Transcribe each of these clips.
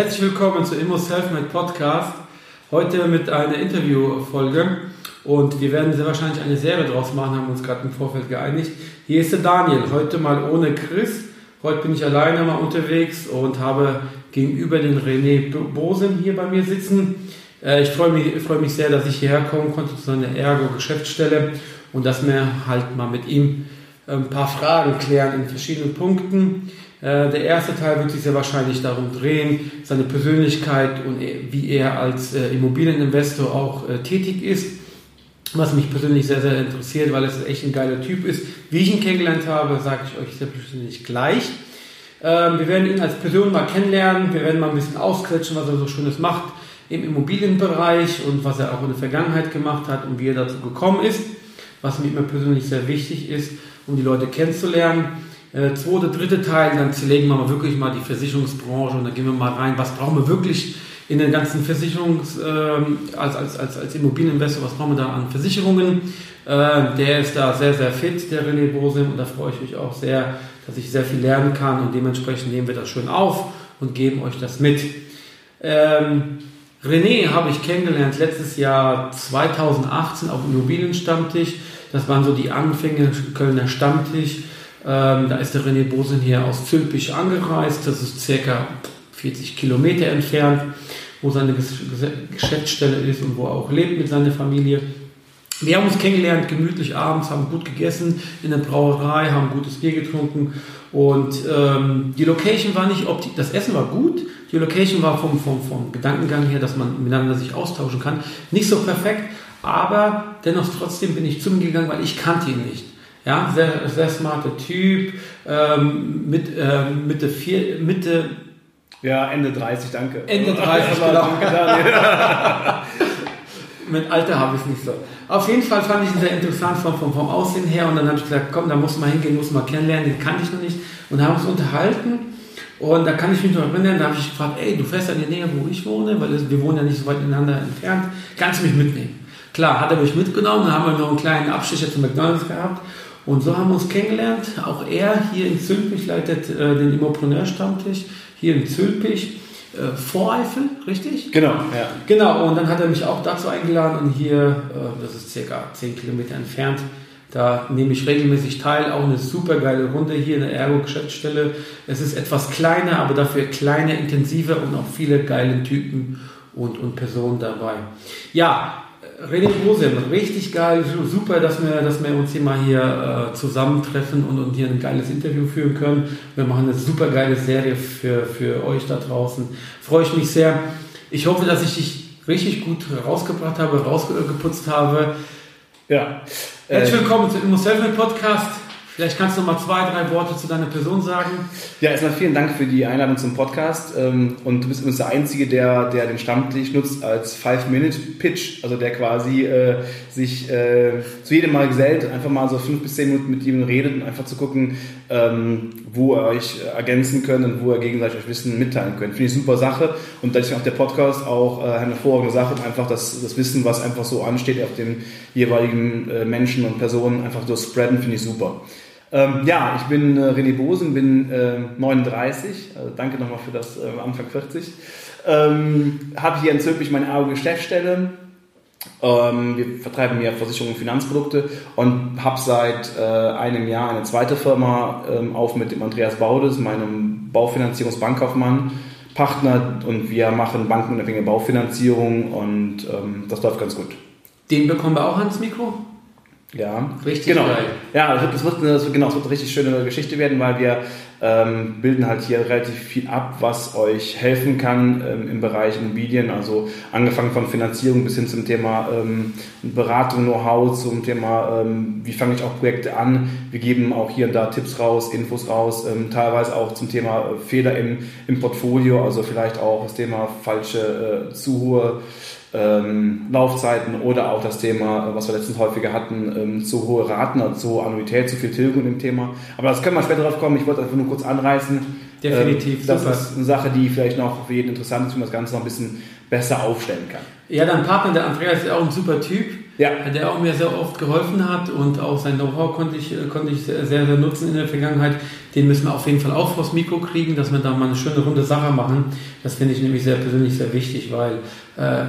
Herzlich willkommen zu Immo Selfmade Podcast. Heute mit einer Interviewfolge und wir werden sehr wahrscheinlich eine Serie draus machen, haben uns gerade im Vorfeld geeinigt. Hier ist der Daniel, heute mal ohne Chris. Heute bin ich alleine mal unterwegs und habe gegenüber den René Bosen hier bei mir sitzen. Äh, ich freue mich, freue mich sehr, dass ich hierher kommen konnte zu seiner Ergo-Geschäftsstelle und dass wir halt mal mit ihm ein paar Fragen klären in verschiedenen Punkten. Äh, der erste Teil wird sich sehr wahrscheinlich darum drehen, seine Persönlichkeit und wie er als äh, Immobilieninvestor auch äh, tätig ist. Was mich persönlich sehr, sehr interessiert, weil es echt ein geiler Typ ist. Wie ich ihn kennengelernt habe, sage ich euch selbstverständlich gleich. Ähm, wir werden ihn als Person mal kennenlernen. Wir werden mal ein bisschen ausquetschen, was er so Schönes macht im Immobilienbereich und was er auch in der Vergangenheit gemacht hat und wie er dazu gekommen ist. Was mir immer persönlich sehr wichtig ist, um die Leute kennenzulernen äh, zweite, dritte Teil, dann zerlegen wir mal wirklich mal die Versicherungsbranche und dann gehen wir mal rein, was brauchen wir wirklich in den ganzen Versicherungs, äh, als, als, als, als Immobilieninvestor, was brauchen wir da an Versicherungen? Äh, der ist da sehr, sehr fit, der René Bosim, und da freue ich mich auch sehr, dass ich sehr viel lernen kann und dementsprechend nehmen wir das schön auf und geben euch das mit. Ähm, René habe ich kennengelernt letztes Jahr 2018 auf Immobilienstammtisch. Das waren so die Anfänge Kölner Stammtisch. Ähm, da ist der René Bosen hier aus Zülpich angereist. Das ist circa 40 Kilometer entfernt, wo seine Geschäftsstelle ist und wo er auch lebt mit seiner Familie. Wir haben uns kennengelernt, gemütlich abends, haben gut gegessen in der Brauerei, haben gutes Bier getrunken und ähm, die Location war nicht optisch, das Essen war gut, die Location war vom, vom, vom Gedankengang her, dass man miteinander sich austauschen kann, nicht so perfekt, aber dennoch trotzdem bin ich zu ihm gegangen, weil ich kannte ihn nicht. Ja, sehr, sehr smarter Typ, ähm, mit, ähm, Mitte, vier, Mitte. Ja, Ende 30, danke. Ende 30, genau. mit Alter habe ich es nicht so. Auf jeden Fall fand ich ihn sehr interessant vom, vom, vom Aussehen her und dann habe ich gesagt, komm, da muss man hingehen, muss man kennenlernen, den kannte ich noch nicht und haben uns unterhalten und da kann ich mich noch erinnern, da habe ich gefragt, ey, du fährst ja in der Nähe, wo ich wohne, weil wir wohnen ja nicht so weit ineinander entfernt, kannst du mich mitnehmen? Klar, hat er mich mitgenommen, dann haben wir noch einen kleinen Abstecher zu McDonalds gehabt und so haben wir uns kennengelernt. Auch er hier in Zülpich leitet äh, den Immopreneur-Stammtisch, hier in Zülpich. Äh, Voreifel, richtig? Genau, ja. Genau, und dann hat er mich auch dazu eingeladen und hier, äh, das ist circa 10 Kilometer entfernt, da nehme ich regelmäßig teil. Auch eine super geile Runde hier in der Ergo-Geschäftsstelle. Es ist etwas kleiner, aber dafür kleiner, intensiver und auch viele geile Typen und, und Personen dabei. Ja, René Brosem, richtig geil, super, dass wir, dass wir uns hier mal hier äh, zusammentreffen und, und hier ein geiles Interview führen können. Wir machen eine super geile Serie für, für euch da draußen. Freue ich mich sehr. Ich hoffe, dass ich dich richtig gut rausgebracht habe, rausgeputzt habe. Ja. Herzlich äh, willkommen zum Immo Podcast. Vielleicht kannst du mal zwei, drei Worte zu deiner Person sagen. Ja, erstmal vielen Dank für die Einladung zum Podcast. Ähm, und du bist übrigens der Einzige, der, der den Stammtisch nutzt als Five-Minute-Pitch, also der quasi äh, sich äh, zu jedem Mal gesellt, einfach mal so fünf bis zehn Minuten mit ihm redet und einfach zu gucken, ähm, wo ihr euch ergänzen könnt und wo ihr gegenseitig euch Wissen mitteilen könnt. Finde ich super Sache. Und ist auch der Podcast auch äh, eine hervorragende Sache, um einfach das, das Wissen, was einfach so ansteht auf den jeweiligen äh, Menschen und Personen, einfach so spreaden, finde ich super. Ähm, ja, ich bin äh, René Bosen, bin äh, 39. Also danke nochmal für das äh, Anfang 40. Ähm, habe hier in Zülpich meine Auge Geschäftsstelle. Ähm, wir vertreiben ja Versicherungen und Finanzprodukte und habe seit äh, einem Jahr eine zweite Firma ähm, auf mit dem Andreas Baudes, meinem Baufinanzierungsbankkaufmann, Partner und wir machen bankenunabhängige Baufinanzierung und ähm, das läuft ganz gut. Den bekommen wir auch ans Mikro? Ja, Richtig genau. geil. Ja, das wird, das, wird eine, das wird, genau, das wird eine richtig schöne Geschichte werden, weil wir ähm, bilden halt hier relativ viel ab, was euch helfen kann ähm, im Bereich Immobilien, also angefangen von Finanzierung bis hin zum Thema ähm, Beratung, Know-how, zum Thema, ähm, wie fange ich auch Projekte an. Wir geben auch hier und da Tipps raus, Infos raus, ähm, teilweise auch zum Thema äh, Fehler im, im Portfolio, also vielleicht auch das Thema falsche, äh, zu hohe ähm, Laufzeiten oder auch das Thema, was wir letztens häufiger hatten, ähm, zu hohe Raten, also zu hohe Annuität, zu viel Tilgung im Thema. Aber das können wir später drauf kommen. Ich wollte einfach nur kurz anreißen. Definitiv, Ähm, das super. ist eine Sache, die vielleicht noch für jeden interessant ist, wie man das Ganze noch ein bisschen besser aufstellen kann. Ja, dein Partner, der Andreas, ist auch ein super Typ, Ja. der auch mir sehr oft geholfen hat und auch sein Know-how konnte ich, konnte ich sehr, sehr nutzen in der Vergangenheit. Den müssen wir auf jeden Fall auch vors Mikro kriegen, dass wir da mal eine schöne runde Sache machen. Das finde ich nämlich sehr persönlich sehr wichtig, weil äh,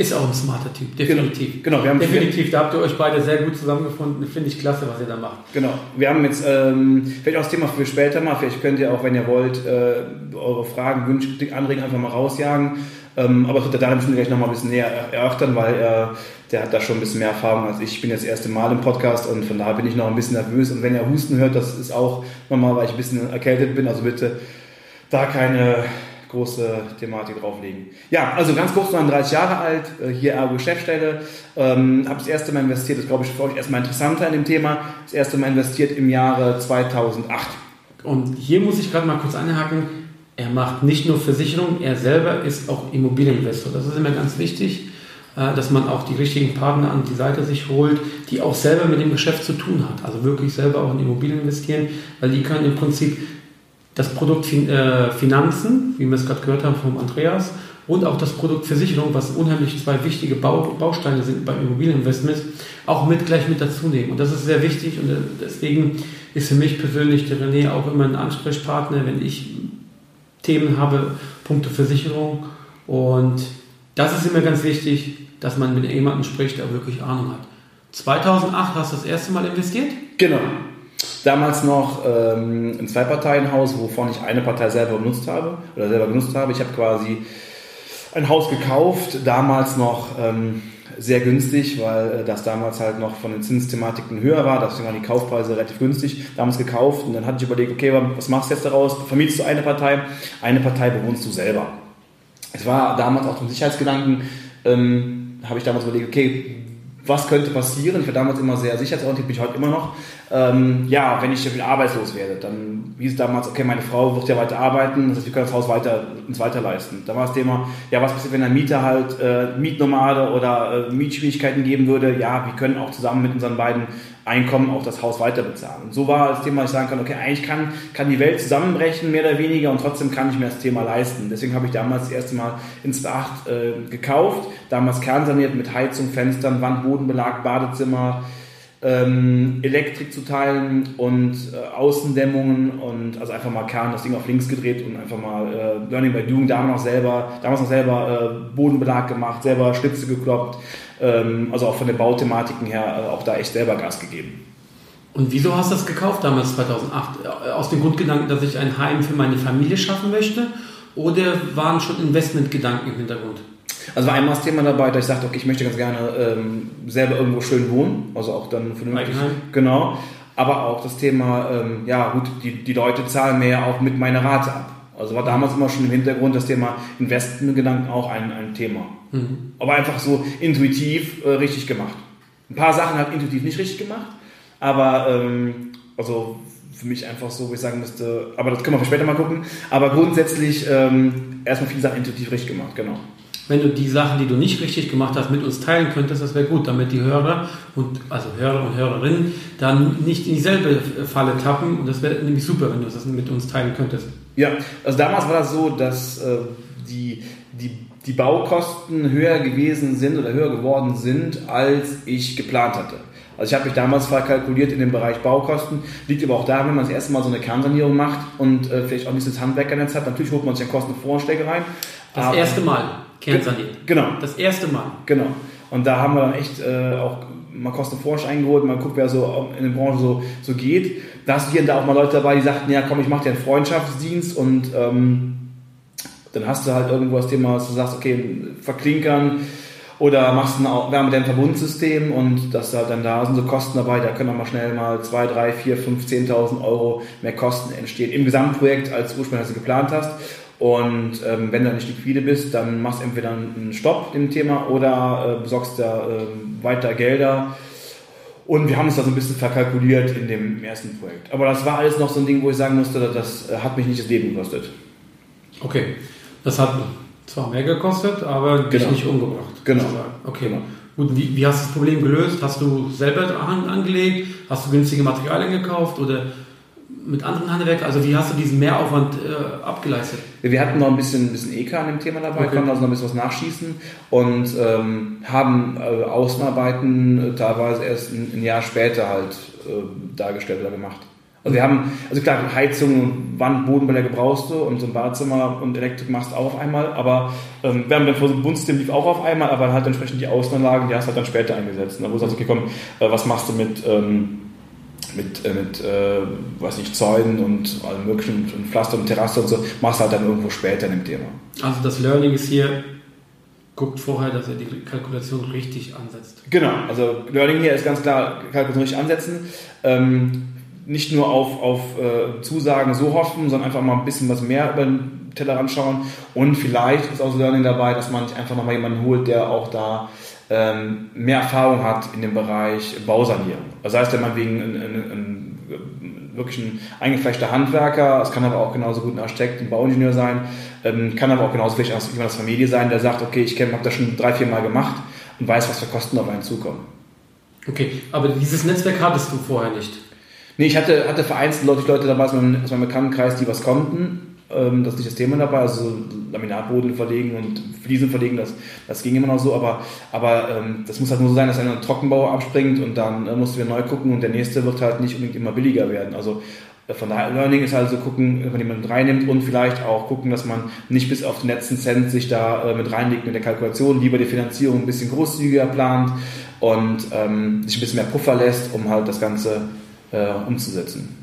ist auch ein smarter Typ, definitiv. Genau, wir haben definitiv, da habt ihr euch beide sehr gut zusammengefunden. Finde ich klasse, was ihr da macht. Genau. Wir haben jetzt ähm, vielleicht auch das Thema für später mal. Vielleicht könnt ihr auch, wenn ihr wollt, äh, eure Fragen, Wünsche, Anregungen einfach mal rausjagen. Ähm, aber das wird der Daniel bestimmt gleich nochmal ein bisschen näher erörtern, weil er, der hat da schon ein bisschen mehr Erfahrung als ich. Ich bin jetzt das erste Mal im Podcast und von daher bin ich noch ein bisschen nervös. Und wenn ihr Husten hört, das ist auch normal, weil ich ein bisschen erkältet bin. Also bitte da keine große Thematik drauflegen. Ja, also ganz kurz, 39 Jahre alt, äh, hier Ergo Geschäftsstelle, ähm, habe das erste Mal investiert, das glaube ich für euch erstmal interessanter in dem Thema, das erste Mal investiert im Jahre 2008. Und hier muss ich gerade mal kurz anhaken. Er macht nicht nur Versicherung, er selber ist auch Immobilieninvestor. Das ist immer ganz wichtig, äh, dass man auch die richtigen Partner an die Seite sich holt, die auch selber mit dem Geschäft zu tun hat. Also wirklich selber auch in Immobilien investieren, weil die können im Prinzip das Produkt äh, Finanzen, wie wir es gerade gehört haben vom Andreas, und auch das Produkt Versicherung, was unheimlich zwei wichtige Bau Bausteine sind beim Immobilieninvestment, auch mit gleich mit dazu nehmen. Und das ist sehr wichtig und äh, deswegen ist für mich persönlich der René auch immer ein Ansprechpartner, wenn ich Themen habe, Punkte Versicherung. Und das ist immer ganz wichtig, dass man mit jemandem spricht, der wirklich Ahnung hat. 2008 hast du das erste Mal investiert? Genau. Damals noch ähm, ein Zwei-Parteien-Haus, wovon ich eine Partei selber benutzt habe oder selber genutzt habe. Ich habe quasi ein Haus gekauft, damals noch ähm, sehr günstig, weil äh, das damals halt noch von den Zinsthematiken höher war. Deswegen waren die Kaufpreise relativ günstig. Damals gekauft und dann hatte ich überlegt, okay, was machst du jetzt daraus? Vermietest du eine Partei, eine Partei bewohnst du selber. Es war damals auch zum Sicherheitsgedanken, ähm, habe ich damals überlegt, okay, was könnte passieren? Ich war damals immer sehr sicherheitsorientiert, bin ich heute immer noch. Ähm, ja, wenn ich arbeitslos werde, dann hieß es damals, okay, meine Frau wird ja weiter arbeiten, das heißt, wir können das Haus weiter, uns weiter leisten. Da war das Thema, ja, was passiert, wenn ein Mieter halt äh, Mietnomade oder äh, Mietschwierigkeiten geben würde? Ja, wir können auch zusammen mit unseren beiden Einkommen auch das Haus weiter bezahlen. Und so war das Thema, ich sagen kann, okay, eigentlich kann, kann die Welt zusammenbrechen, mehr oder weniger, und trotzdem kann ich mir das Thema leisten. Deswegen habe ich damals das erste Mal in 2008 äh, gekauft, damals kernsaniert mit Heizung, Fenstern, Wand, Bodenbelag, Badezimmer, ähm, Elektrik zu teilen und äh, Außendämmungen und also einfach mal Kern das Ding auf links gedreht und einfach mal äh, Learning by Doing, damals noch selber, damals noch selber äh, Bodenbelag gemacht, selber Schlitze gekloppt, also auch von den Bauthematiken her äh, auch da echt selber Gas gegeben. Und wieso hast du das gekauft damals 2008? Aus dem Grundgedanken, dass ich ein Heim für meine Familie schaffen möchte? Oder waren schon Investmentgedanken im Hintergrund? Also war einmal das Thema dabei, dass ich sagte, okay, ich möchte ganz gerne ähm, selber irgendwo schön wohnen, also auch dann vernünftig. Eigenheim. Genau. Aber auch das Thema, ähm, ja gut, die, die Leute zahlen mir ja auch mit meiner Rate ab. Also war damals immer schon im Hintergrund das Thema Investmentgedanken auch ein, ein Thema. Mhm. Aber einfach so intuitiv äh, richtig gemacht. Ein paar Sachen hat intuitiv nicht richtig gemacht, aber ähm, also für mich einfach so, wo ich sagen müsste, aber das können wir später mal gucken. Aber grundsätzlich ähm, erstmal viele Sachen intuitiv richtig gemacht, genau. Wenn du die Sachen, die du nicht richtig gemacht hast, mit uns teilen könntest, das wäre gut, damit die Hörer und also Hörer und Hörerinnen dann nicht in dieselbe Falle tappen. Und das wäre nämlich super, wenn du das mit uns teilen könntest. Ja, also damals war das so, dass äh, die, die, die Baukosten höher gewesen sind oder höher geworden sind, als ich geplant hatte. Also ich habe mich damals verkalkuliert in dem Bereich Baukosten. Liegt aber auch daran, wenn man das erste Mal so eine Kernsanierung macht und äh, vielleicht auch nicht das Handwerkernetz hat. Natürlich holt man sich ja Kostenvoranschläge rein. Das aber- erste Mal kernsaniert. Genau, Das erste Mal. Genau. Und da haben wir dann echt äh, auch mal Kostenforsch eingeholt, mal guckt, wer so in der Branche so, so geht. Da hast du hier und da auch mal Leute dabei, die sagten, ja komm, ich mache dir einen Freundschaftsdienst und ähm, dann hast du halt irgendwo das Thema, dass du sagst, okay, verklinkern Oder machst ein Wärmedämmverbundsystem und das halt dann da sind so Kosten dabei, da können auch mal schnell mal 2, 3, 4, 5, 10.000 Euro mehr Kosten entstehen im Gesamtprojekt, als ursprünglich als du geplant hast. Und ähm, wenn du nicht liquide bist, dann machst du entweder einen Stopp im Thema oder äh, besorgst da äh, weiter Gelder. Und wir haben uns da so ein bisschen verkalkuliert in dem ersten Projekt. Aber das war alles noch so ein Ding, wo ich sagen musste, das äh, hat mich nicht das Leben gekostet. Okay, das hat zwar mehr gekostet, aber dich Genau. nicht umgebracht. Genau. sozusagen. Okay, Genau. gut. Wie, wie hast du das Problem gelöst? Hast du selber an, angelegt? Hast du günstige Materialien gekauft oder mit anderen Handwerken? Also wie hast du diesen Mehraufwand äh, abgeleistet? Wir hatten noch ein bisschen, ein bisschen EK an dem Thema dabei, Okay. konnten also noch ein bisschen was nachschießen und ähm, haben äh, Außenarbeiten äh, teilweise erst ein, ein Jahr später halt äh, dargestellt oder gemacht. Also wir haben, also klar, Heizung, Wand, Bodenbeläge brauchst du und so ein Badezimmer und Elektrik machst du auch auf einmal, aber ähm, wir haben dann vor so ein Bundsystem lief auch auf einmal, aber halt entsprechend die Außenanlagen, die hast du halt dann später eingesetzt. Dann wo du sagst, okay, komm, äh, was machst du mit, ähm, mit, äh, mit äh, weiß nicht, Zäunen und allem möglichen und, Pflaster und Terrasse und so, machst halt dann irgendwo später in dem Thema. Also das Learning ist hier, guckt vorher, dass er die Kalkulation richtig ansetzt. Genau, also Learning hier ist ganz klar, Kalkulation richtig ansetzen. Ähm, nicht nur auf, auf äh, Zusagen so hoffen, sondern einfach mal ein bisschen was mehr über den Teller anschauen. Und vielleicht ist auch so Learning dabei, dass man sich einfach nochmal jemanden holt, der auch da ähm, mehr Erfahrung hat in dem Bereich Bausanierung. Das heißt, wenn man wegen ein, ein, ein, wirklich ein eingefleischter Handwerker, es kann aber auch genauso gut ein Architekt, ein Bauingenieur sein, ähm, kann aber auch genauso vielleicht auch jemand aus der Familie sein, der sagt, okay, ich habe das schon drei, vier Mal gemacht und weiß, was für Kosten auf einen zukommen. Okay, aber dieses Netzwerk hattest du vorher nicht. Nee, ich hatte, hatte vereinzelt Leute, Leute dabei aus meinem, aus meinem Bekanntenkreis, die was konnten. Ähm, das ist nicht das Thema dabei, also so Laminatboden verlegen und Fliesen verlegen, das, das ging immer noch so, aber, aber ähm, das muss halt nur so sein, dass einer Trockenbau abspringt und dann äh, musst du wieder neu gucken und der nächste wird halt nicht unbedingt immer billiger werden. Also äh, von daher, Learning ist halt so gucken, wenn man jemanden reinnimmt und vielleicht auch gucken, dass man nicht bis auf den letzten Cent sich da äh, mit reinlegt mit der Kalkulation, lieber die Finanzierung ein bisschen großzügiger plant und ähm, sich ein bisschen mehr Puffer lässt, um halt das Ganze äh, umzusetzen.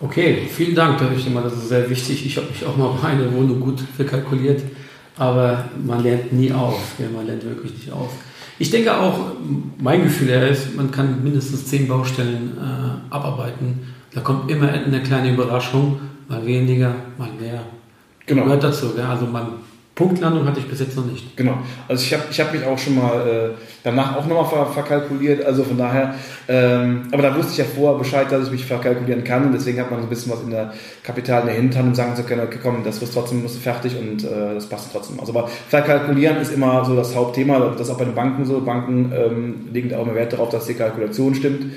Okay, vielen Dank. Da ich denke mal, das ist sehr wichtig. Ich habe mich auch mal bei einer Wohnung gut verkalkuliert, aber man lernt nie auf. Ja, man lernt wirklich nicht auf. Ich denke auch, mein Gefühl ist, man kann mindestens zehn Baustellen äh, abarbeiten. Da kommt immer eine kleine Überraschung, mal weniger, mal mehr. Genau. Gehört dazu. Ja? Also man, Punktlandung hatte ich bis jetzt noch nicht. Genau. Also ich habe ich hab mich auch schon mal äh, danach auch nochmal ver verkalkuliert. Also von daher, ähm, aber da wusste ich ja vorher Bescheid, dass ich mich verkalkulieren kann und deswegen hat man so ein bisschen was in der Kapital in der Hinterhand, um sagen zu können, okay, komm, das wird trotzdem musst du fertig und äh, das passt trotzdem. Also aber verkalkulieren ist immer so das Hauptthema. Das ist auch bei den Banken so. Banken ähm, legen da auch immer Wert darauf, dass die Kalkulation stimmt.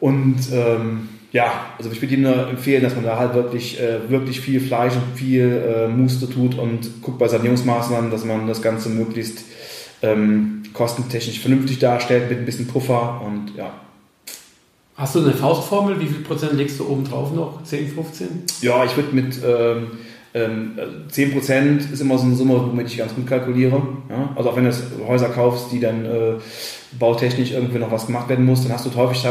Und ähm, ja, also ich würde Ihnen nur empfehlen, dass man da halt wirklich, äh, wirklich viel Fleisch und viel äh, Muster tut und guckt bei Sanierungsmaßnahmen, dass man das Ganze möglichst ähm, kostentechnisch vernünftig darstellt mit ein bisschen Puffer und ja. Hast du eine Faustformel? Wie viel Prozent legst du oben drauf noch? 10, 15? Ja, ich würde mit ähm, ähm, 10% ist immer so eine Summe, womit ich ganz gut kalkuliere. Ja? Also auch wenn du Häuser kaufst, die dann äh, bautechnisch irgendwie noch was gemacht werden muss, dann hast du häufig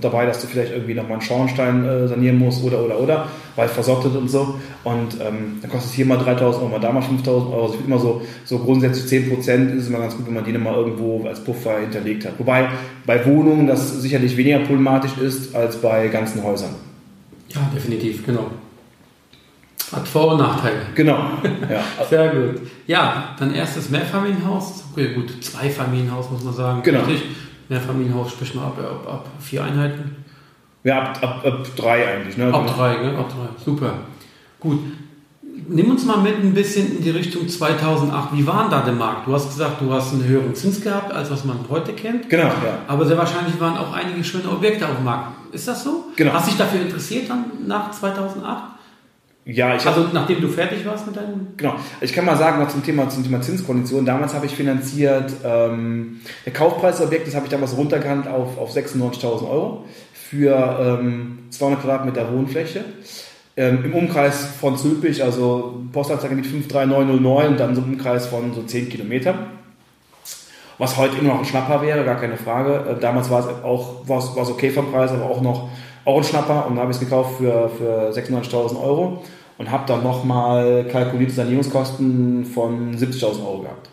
dabei, dass du vielleicht irgendwie nochmal einen Schornstein äh, sanieren musst oder oder oder, weil versorgt und so. Und ähm, dann kostet es hier mal 3000 Euro, mal da mal 5000 Euro. Also immer so, so grundsätzlich 10% ist immer ganz gut, wenn man die mal irgendwo als Puffer hinterlegt hat. Wobei bei Wohnungen das sicherlich weniger problematisch ist als bei ganzen Häusern. Ja, definitiv, genau. Hat Vor- und Nachteile. Genau. Ja. Sehr gut. Ja, dein erstes Mehrfamilienhaus. Okay, gut, Zweifamilienhaus muss man sagen. Genau. Richtig? Mehrfamilienhaus spricht man ab, ab, ab vier Einheiten. Ja, ab, ab, ab drei eigentlich. Ne? Ab drei, gell? Ab drei. Super. Gut. Nimm uns mal mit ein bisschen in die Richtung 2008. Wie war denn da der Markt? Du hast gesagt, du hast einen höheren Zins gehabt, als was man heute kennt. Genau, ja. Aber sehr wahrscheinlich waren auch einige schöne Objekte auf dem Markt. Ist das so? Genau. Hast du dich dafür interessiert dann nach 2008? Ja, ich Also nachdem du fertig warst mit deinem... Genau. Ich kann mal sagen, noch zum Thema, zum Thema Zinskondition. Damals habe ich finanziert, ähm, der Kaufpreis des Objektes habe ich damals runtergehandelt auf, auf 96.000 Euro für ähm, 200 Quadratmeter Wohnfläche. Ähm, Im Umkreis von Zülpich, also Postleitzahl mit 53909 und dann so ein Umkreis von so 10 Kilometern. Was heute immer noch ein Schnapper wäre, gar keine Frage. Äh, damals war es auch war es, war es okay vom Preis, aber auch noch auch ein Schnapper und da habe ich es gekauft für, für 96.000 Euro und habe dann nochmal kalkulierte Sanierungskosten von 70.000 Euro gehabt.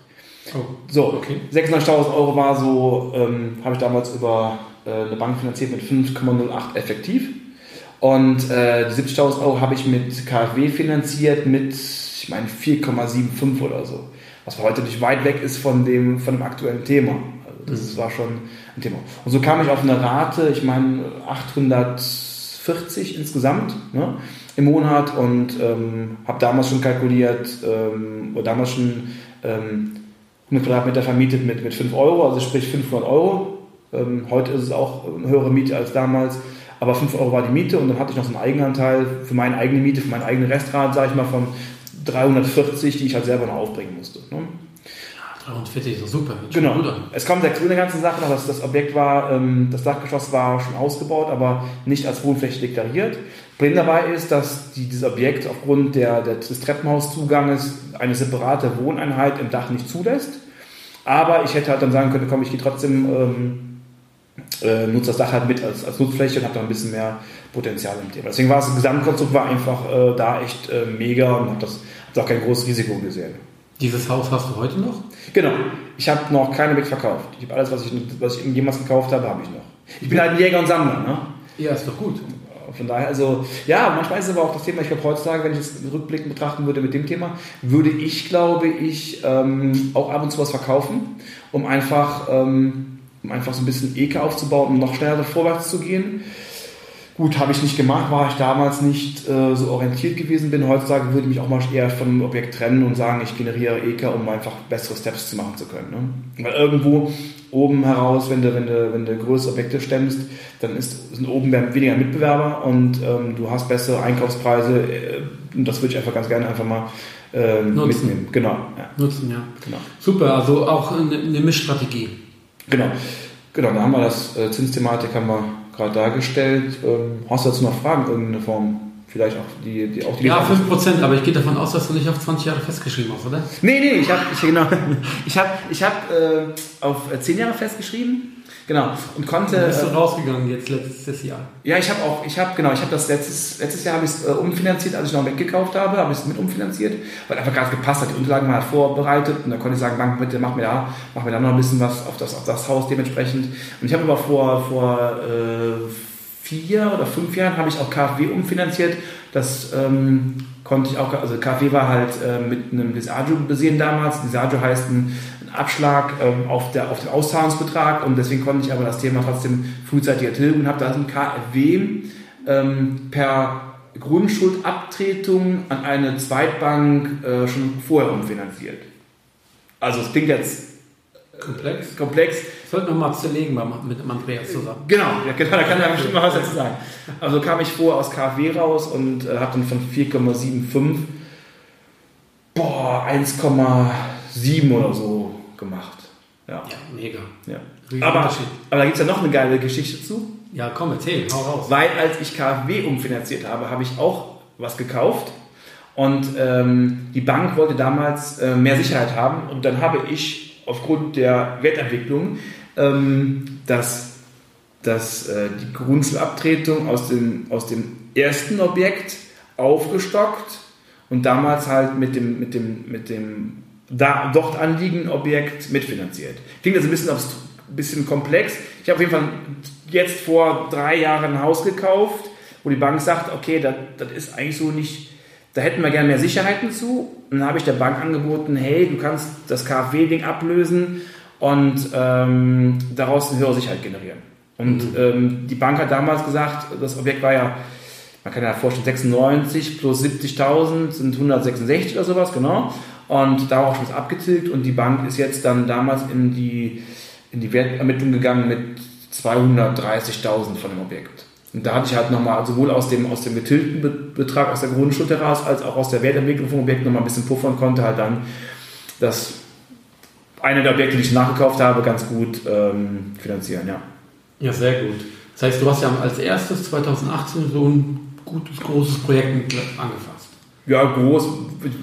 Oh, So, okay. 600.000 Euro war so, ähm, habe ich damals über äh, eine Bank finanziert mit 5,08 effektiv. Und äh, die 70.000 Euro habe ich mit KfW finanziert mit, ich meine, 4,75 oder so. Was heute nicht weit weg ist von dem, von dem aktuellen Thema. Also das war schon ein Thema. Und so kam ich auf eine Rate, ich meine, 840 insgesamt ne, im Monat und ähm, habe damals schon kalkuliert, ähm, oder damals schon ähm, 100 Quadratmeter vermietet mit, mit 5 Euro, also sprich 500 Euro. Ähm, heute ist es auch eine höhere Miete als damals, aber 5 Euro war die Miete und dann hatte ich noch so einen Eigenanteil für meine eigene Miete, für meinen eigenen Restrat, sage ich mal, von 340, die ich halt selber noch aufbringen musste. Ne? 340 ist doch super. Genau. Es kommt dazu eine ganze Sache noch, dass das Objekt war, ähm, das Dachgeschoss war schon ausgebaut, aber nicht als Wohnfläche deklariert. Problem dabei ist, dass die, dieses Objekt aufgrund der, der, des Treppenhauszuganges eine separate Wohneinheit im Dach nicht zulässt. Aber ich hätte halt dann sagen können, komm, ich gehe trotzdem, ähm, äh, nutze das Dach halt mit als, als Nutzfläche und habe da ein bisschen mehr Potenzial im Thema. Deswegen war es, das Gesamtkonstrukt war einfach äh, da echt äh, mega und habe das hab auch kein großes Risiko gesehen. Dieses Haus hast du heute noch? Genau. Ich habe noch keine Objekt verkauft. Ich habe alles, was ich, was ich jemals gekauft habe, habe ich noch. Ich bin halt ein Jäger und Sammler. Ne? Ja, ist doch gut. Von daher, also, ja, manchmal ist es aber auch das Thema, ich glaube, heutzutage, wenn ich es rückblickend betrachten würde mit dem Thema, würde ich, glaube ich, ähm, auch ab und zu was verkaufen, um einfach, ähm, um einfach so ein bisschen Ekel aufzubauen, um noch schneller vorwärts zu gehen. Gut, habe ich nicht gemacht, war ich damals nicht äh, so orientiert gewesen bin. Heutzutage würde ich mich auch mal eher von einem Objekt trennen und sagen, ich generiere EK, um einfach bessere Steps zu machen zu können. Ne? Weil irgendwo oben heraus, wenn du, wenn du, wenn du größere Objekte stemmst, dann ist, sind oben weniger Mitbewerber und ähm, du hast bessere Einkaufspreise. Äh, und das würde ich einfach ganz gerne einfach mal Nutzen. mitnehmen. Genau, ja, Nutzen, ja. genau. Super, also auch eine, eine Mischstrategie. Genau. Genau, da haben wir das äh, Zinsthematik haben wir gerade dargestellt. Ähm, hast du dazu noch Fragen, irgendeine Form? Vielleicht auch die, die auch die Ja, 5%, aber ich gehe davon aus, dass du nicht auf 20 Jahre festgeschrieben hast, oder? Nee, nee, ich habe ich, genau, ich hab, ich hab, äh, auf äh, 10 Jahre festgeschrieben. Genau. Und konnte. Bist du Äh, rausgegangen jetzt letztes Jahr? ja, ich habe auch, ich habe, genau, ich habe das letztes, letztes Jahr habe ich es äh, umfinanziert, als ich noch weggekauft habe, habe ich es mit umfinanziert, weil einfach gerade gepasst hat. Die Unterlagen waren halt vorbereitet und dann konnte ich sagen, Bank, bitte mach mir da, mach mir da noch ein bisschen was auf das, auf das Haus dementsprechend. Und ich habe aber vor, vor äh, vier oder fünf Jahren habe ich auch KfW umfinanziert. Das ähm, konnte ich auch, also KfW war halt äh, mit einem Disagio besehen damals. Disagio heißt ein, ein Abschlag ähm, auf, der, auf den Auszahlungsbetrag und deswegen konnte ich aber das Thema trotzdem frühzeitiger tilgen und habe da ein KfW ähm, per Grundschuldabtretung an eine Zweitbank äh, schon vorher umfinanziert. Also es klingt jetzt Komplex. komplex, Sollten wir mal zerlegen mit Andreas zusammen. Genau, ja, genau, da kann er bestimmt mal was dazu sagen. Also kam ich vorher aus KfW raus und äh, habe dann von 4,75 boah, 1,7 oder so gemacht. Ja. Ja, mega. ja. Aber, aber da gibt es ja noch eine geile Geschichte zu. Ja, komm, erzähl, hau raus. Weil als ich KfW umfinanziert habe, habe ich auch was gekauft. Und ähm, die Bank wollte damals äh, mehr Sicherheit haben. Und dann habe ich aufgrund der Wertentwicklung ähm, das, das, äh, die Grundschulabtretung aus dem, aus dem ersten Objekt aufgestockt und damals halt mit dem, mit dem, mit dem da, dort anliegenden Objekt mitfinanziert. Klingt jetzt ein bisschen, abst- bisschen komplex. Ich habe auf jeden Fall jetzt vor drei Jahren ein Haus gekauft, wo die Bank sagt, okay, das, das ist eigentlich so nicht, da hätten wir gerne mehr Sicherheiten zu. Und dann habe ich der Bank angeboten, hey, du kannst das KfW-Ding ablösen und ähm, daraus eine höhere Sicherheit generieren. Und ähm, die Bank hat damals gesagt, das Objekt war ja, man kann ja vorstellen, 96 plus 70.000 sind 166 oder sowas, genau. Und darauf ist abgetilgt und die Bank ist jetzt dann damals in die, in die Wertermittlung gegangen mit 230.000 von dem Objekt. Und da hatte ich halt nochmal sowohl aus dem, aus dem getilgten Be- Betrag aus der Grundschuld heraus, als auch aus der Wertentwicklung vom Objekt nochmal ein bisschen puffern konnte, halt dann das eine der Objekte, die ich nachgekauft habe, ganz gut ähm, finanzieren, ja. Ja, sehr gut. Das heißt, du hast ja als erstes 2018 so ein gutes, großes Projekt angefasst. Ja, groß,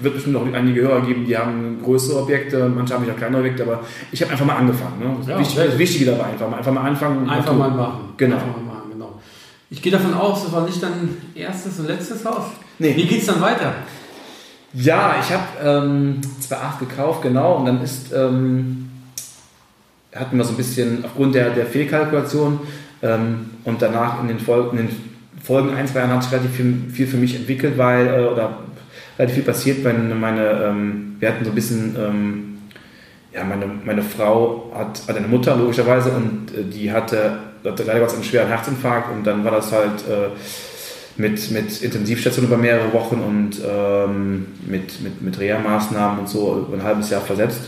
wird bestimmt noch einige Hörer geben, die haben größere Objekte, manche haben auch kleinere Objekte, aber ich habe einfach mal angefangen. Ne? Das, Ja, Wichtige, das Wichtige dabei einfach mal, einfach mal anfangen. Einfach mal machen. Genau. Einfach mal machen, genau. Ich gehe davon aus, das war nicht dein erstes und letztes Haus. Nee. Wie geht's dann weiter? Ja, ich habe ähm, 2.8 gekauft, genau, und dann ist, ähm, hatten wir so ein bisschen aufgrund der, der Fehlkalkulation ähm, und danach in den, den Folgen ein, zwei Jahren hat sich relativ viel, viel für mich entwickelt, weil, äh, oder relativ viel passiert, wenn meine, ähm, wir hatten so ein bisschen, ähm, ja, meine, meine Frau hat, hat eine Mutter logischerweise und äh, die hatte, hatte leider einen schweren Herzinfarkt und dann war das halt äh, mit, mit Intensivstation über mehrere Wochen und ähm, mit, mit, mit Reha-Maßnahmen und so über ein halbes Jahr versetzt.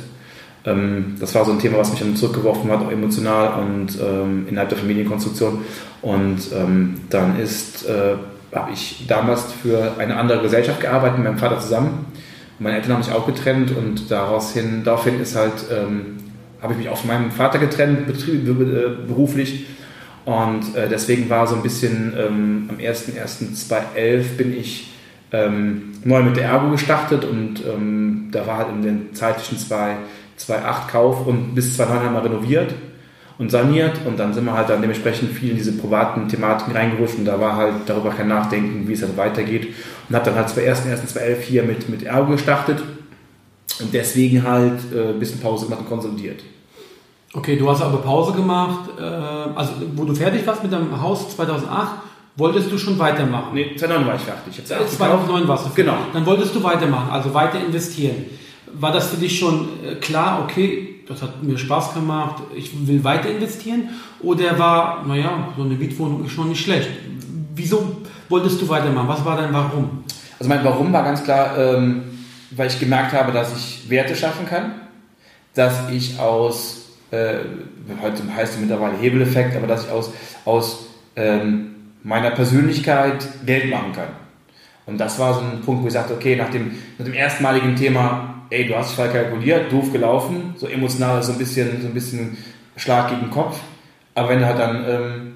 Ähm, das war so ein Thema, was mich dann zurückgeworfen hat, auch emotional und ähm, innerhalb der Familienkonstruktion. Und ähm, dann ist, äh, habe ich damals für eine andere Gesellschaft gearbeitet mit meinem Vater zusammen. Meine Eltern haben sich auch getrennt und daraus hin, daraufhin ist halt, ähm, habe ich mich auch von meinem Vater getrennt, äh, beruflich und äh, deswegen war so ein bisschen ähm, am 01.01.2011 bin ich ähm, neu mit der Ergo gestartet und ähm, da war halt in den zeitlichen 2.8 Kauf und bis 2.9 haben wir renoviert und saniert und dann sind wir halt dann dementsprechend viel in diese privaten Thematiken reingerutscht und da war halt darüber kein Nachdenken, wie es dann weitergeht und habe dann halt 2.1.1.2011 hier mit, mit Ergo gestartet und deswegen halt äh, ein bisschen Pause gemacht und konsolidiert. Okay, du hast aber Pause gemacht. Äh, also, wo du fertig warst mit deinem Haus 2008, wolltest du schon weitermachen? Nee, 2009 war ich fertig. Ich 2009 warst du fertig. Genau. Dann wolltest du weitermachen, also weiter investieren. War das für dich schon äh, klar, okay, das hat mir Spaß gemacht, ich will weiter investieren? Oder war, naja, so eine Mietwohnung ist schon nicht schlecht. Wieso wolltest du weitermachen? Was war dein Warum? Also mein Warum war ganz klar, ähm, weil ich gemerkt habe, dass ich Werte schaffen kann, dass ich aus äh, heute heißt es mittlerweile Hebeleffekt, aber dass ich aus, aus ähm, meiner Persönlichkeit Geld machen kann. Und das war so ein Punkt, wo ich sagte, okay, nach dem, nach dem erstmaligen Thema, ey, du hast dich kalkuliert, doof gelaufen, so emotional so ein bisschen, so ein bisschen Schlag gegen den Kopf. Aber wenn du halt dann ähm,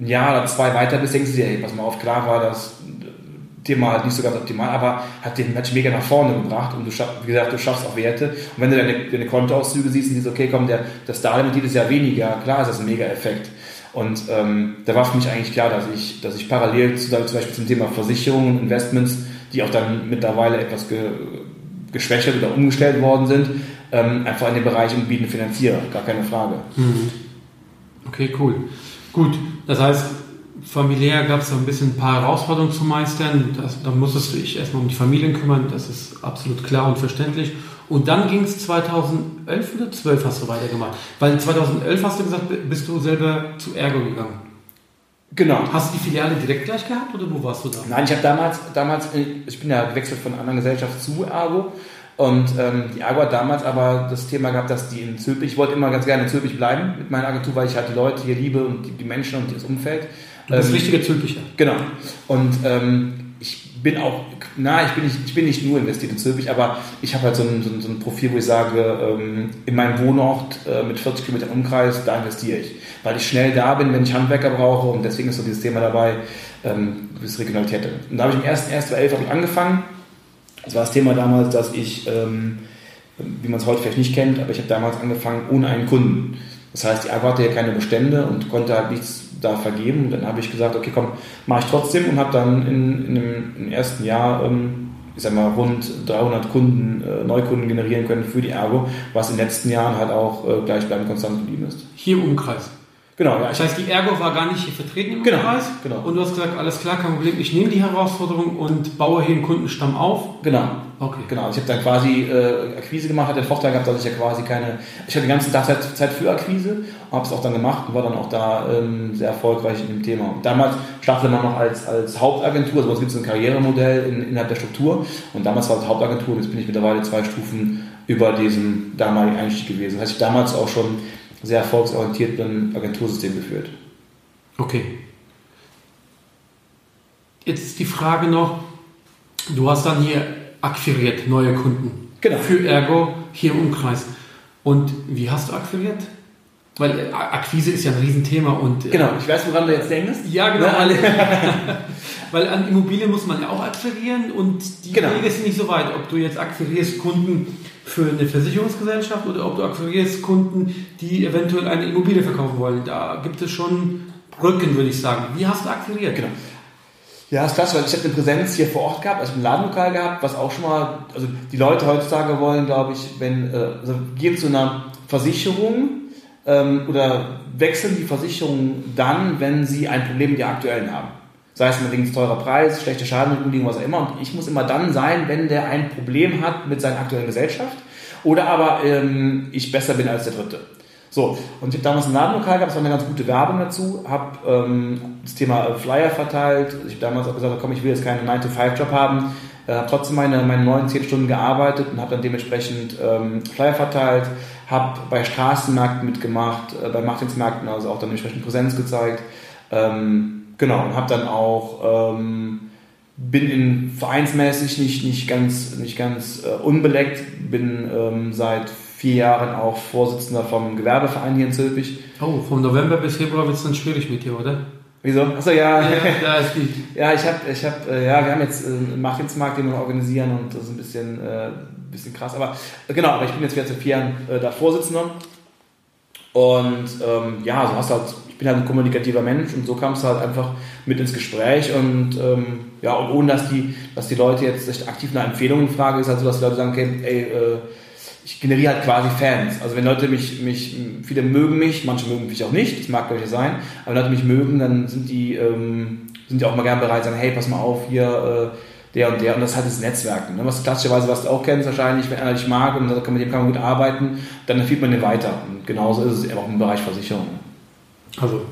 ein Jahr oder zwei weiter bist, denkst du dir, ey, pass mal auf, klar war das Thema halt nicht so ganz optimal, aber hat den Match mega nach vorne gebracht und du schaffst, wie gesagt, du schaffst auch Werte. Und wenn du deine, deine Kontoauszüge siehst und siehst, okay, komm, der, das Darlehen jedes Jahr weniger, klar ist das ein mega Effekt. Und ähm, da war für mich eigentlich klar, dass ich, dass ich parallel zu, zum Beispiel zum Thema Versicherungen, Investments, die auch dann mittlerweile etwas ge, geschwächert oder umgestellt worden sind, ähm, einfach in den Bereich Immobilien finanziere, gar keine Frage. Mhm. Okay, cool. Gut, das heißt, familiär gab es ein bisschen ein paar Herausforderungen zu meistern. Das, da musstest du dich erstmal um die Familien kümmern, das ist absolut klar und verständlich. Und dann ging es 2011 oder 12 hast du weitergemacht. Weil 2011 hast du gesagt, bist du selber zu Ergo gegangen. Genau. Hast du die Filiale direkt gleich gehabt oder wo warst du da? Nein, ich habe damals, damals, ich bin ja gewechselt von einer anderen Gesellschaft zu Ergo. Und ähm, die Ergo hat damals aber das Thema gehabt, dass die in Zülpich, ich wollte immer ganz gerne in Zülpich bleiben mit meiner Agentur, weil ich halt die Leute hier liebe und die, die Menschen und das Umfeld. Du bist ähm, richtiger Zülpicher. Genau. Und ähm, ich bin auch, na, ich bin nicht, ich bin nicht nur investiert in Zülpich, aber ich habe halt so ein, so, ein, so ein, Profil, wo ich sage, ähm, in meinem Wohnort äh, mit 40 Kilometern Umkreis, da investiere ich. Weil ich schnell da bin, wenn ich Handwerker brauche und deswegen ist so dieses Thema dabei, ähm, gewisse Regionalität. Und da habe ich im ersten, ersten elf angefangen. Das war das Thema damals, dass ich, ähm, wie man es heute vielleicht nicht kennt, aber ich habe damals angefangen ohne einen Kunden. Das heißt, Agro hatte ja keine Bestände und konnte halt nichts da vergeben. Und dann habe ich gesagt, okay, komm, mache ich trotzdem und habe dann in, in dem, im ersten Jahr, ähm, ich sag mal, rund 300 Kunden, äh, Neukunden generieren können für die Ergo, was in den letzten Jahren halt auch äh, gleichbleibend konstant geblieben ist. Hier im Umkreis? Genau, ja. Das heißt, die Ergo war gar nicht hier vertreten im genau, Umkreis? Genau. Und du hast gesagt, alles klar, kein Problem, ich nehme die Herausforderung und baue hier einen Kundenstamm auf? Genau. Okay. Genau, ich habe dann quasi äh, Akquise gemacht, hatte den Vorteil gehabt, dass ich ja quasi keine, ich hatte den ganzen Tag Zeit, Zeit für Akquise, habe es auch dann gemacht und war dann auch da ähm, sehr erfolgreich in dem Thema. Und damals startete man noch als, als Hauptagentur, also bei uns gibt es ein Karrieremodell in, innerhalb der Struktur und damals war es Hauptagentur und jetzt bin ich mittlerweile zwei Stufen über diesem damaligen Einstieg gewesen. Das heißt, ich damals auch schon sehr erfolgsorientiert bin, Agentursystem geführt. Okay. Jetzt ist die Frage noch, du hast dann hier akquiriert, neue Kunden. Genau. Für Ergo hier im Umkreis. Und wie hast du akquiriert? Weil äh, Akquise ist ja ein Riesenthema und. Äh, genau, ich weiß, woran du jetzt denkst. Ja, genau. weil an Immobilien muss man ja auch akquirieren und die genau. Wege sind nicht so weit, ob du jetzt akquirierst Kunden für eine Versicherungsgesellschaft oder ob du akquirierst Kunden, die eventuell eine Immobilie verkaufen wollen. Da gibt es schon Brücken, würde ich sagen. Wie hast du akquiriert? Genau. Ja, ist klasse, weil ich habe eine Präsenz hier vor Ort gehabt, also ein Ladenlokal gehabt, was auch schon mal, also die Leute heutzutage wollen, glaube ich, wenn, äh, also gehen zu einer Versicherung ähm, oder wechseln die Versicherung dann, wenn sie ein Problem mit der aktuellen haben. Sei es unbedingt teurer Preis, schlechte Schadenregulierung, was auch immer. Und ich muss immer dann sein, wenn der ein Problem hat mit seiner aktuellen Gesellschaft oder aber ähm, ich besser bin als der Dritte. So, und ich habe damals ein Ladenlokal gehabt, das war eine ganz gute Werbung dazu, habe ähm, das Thema Flyer verteilt. Ich habe damals auch gesagt, komm, ich will jetzt keinen 9-to-5-Job haben, äh, habe trotzdem meine, meine 9, 10 Stunden gearbeitet und habe dann dementsprechend ähm, Flyer verteilt, habe bei Straßenmärkten mitgemacht, äh, bei Martinsmärkten also auch dann dementsprechend Präsenz gezeigt. Ähm, genau, und habe dann auch, ähm, bin in vereinsmäßig nicht, nicht ganz, nicht ganz äh, unbeleckt, bin ähm, seit vier Jahren auch Vorsitzender vom Gewerbeverein hier in Zülpich. Oh, vom November bis Februar wird es dann schwierig mit dir, oder? Wieso? Achso, ja. Ja, da ist die. Ja, ich habe, ich hab, äh, ja, wir haben jetzt äh, einen Martinsmarkt, den wir organisieren und das ist ein bisschen, äh, bisschen krass. Aber äh, genau, aber ich bin jetzt wieder seit vier Jahren äh, da Vorsitzender. Und ähm, ja, so hast du halt, bin halt ein kommunikativer Mensch und so kamst du halt einfach mit ins Gespräch und ähm, ja, und ohne dass die, dass die Leute jetzt echt aktiv nach Empfehlungen fragen, ist halt so, dass die Leute sagen, okay, ey, äh, ich generiere halt quasi Fans. Also wenn Leute mich, mich, viele mögen mich, manche mögen mich auch nicht, das mag welche sein, aber wenn Leute mich mögen, dann sind die, ähm, sind die auch mal gern bereit, sagen, hey, pass mal auf, hier, äh, der und der, und das ist halt das Netzwerken. Ne? Was klassischerweise, was du auch kennst wahrscheinlich, wenn einer dich mag und mit dem kann man gut arbeiten, dann empfiehlt man den weiter. Und genauso ist es auch im Bereich Versicherung. Also,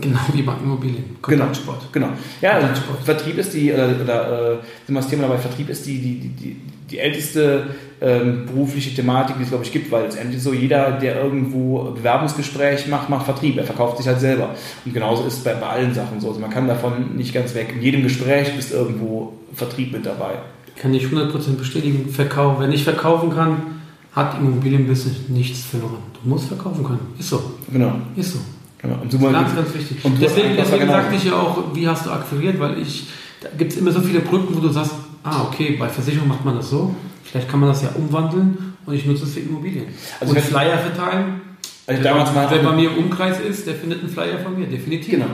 genau wie bei Immobilien. Genau, Kontaktsport. genau. Ja, also Kontaktsport. Vertrieb ist die, oder, oder äh, sind wir das Thema dabei, Vertrieb ist die, die, die, die, die älteste ähm, berufliche Thematik, die es, glaube ich, gibt, weil letztendlich so jeder, der irgendwo Bewerbungsgespräch macht, macht Vertrieb. Er verkauft sich halt selber. Und genauso ist es bei, bei allen Sachen so. Also man kann davon nicht ganz weg. In jedem Gespräch ist irgendwo Vertrieb mit dabei. Kann ich 100% bestätigen. Verkauf, wenn ich verkaufen kann, hat Immobilienbusiness nichts verloren. Du musst verkaufen können. Ist so. Genau. Ist so. genau. Und du Ganz, ganz wichtig. Deswegen deswegen genau. sagte ich ja auch, wie hast du akquiriert, weil ich, da gibt es immer so viele Brücken, wo du sagst, ah, okay, bei Versicherung macht man das so, vielleicht kann man das ja umwandeln und ich nutze es für Immobilien. Also und Flyer verteilen, Also wer, damals mal wer bei mir im Umkreis ist, der findet einen Flyer von mir, definitiv. Genau.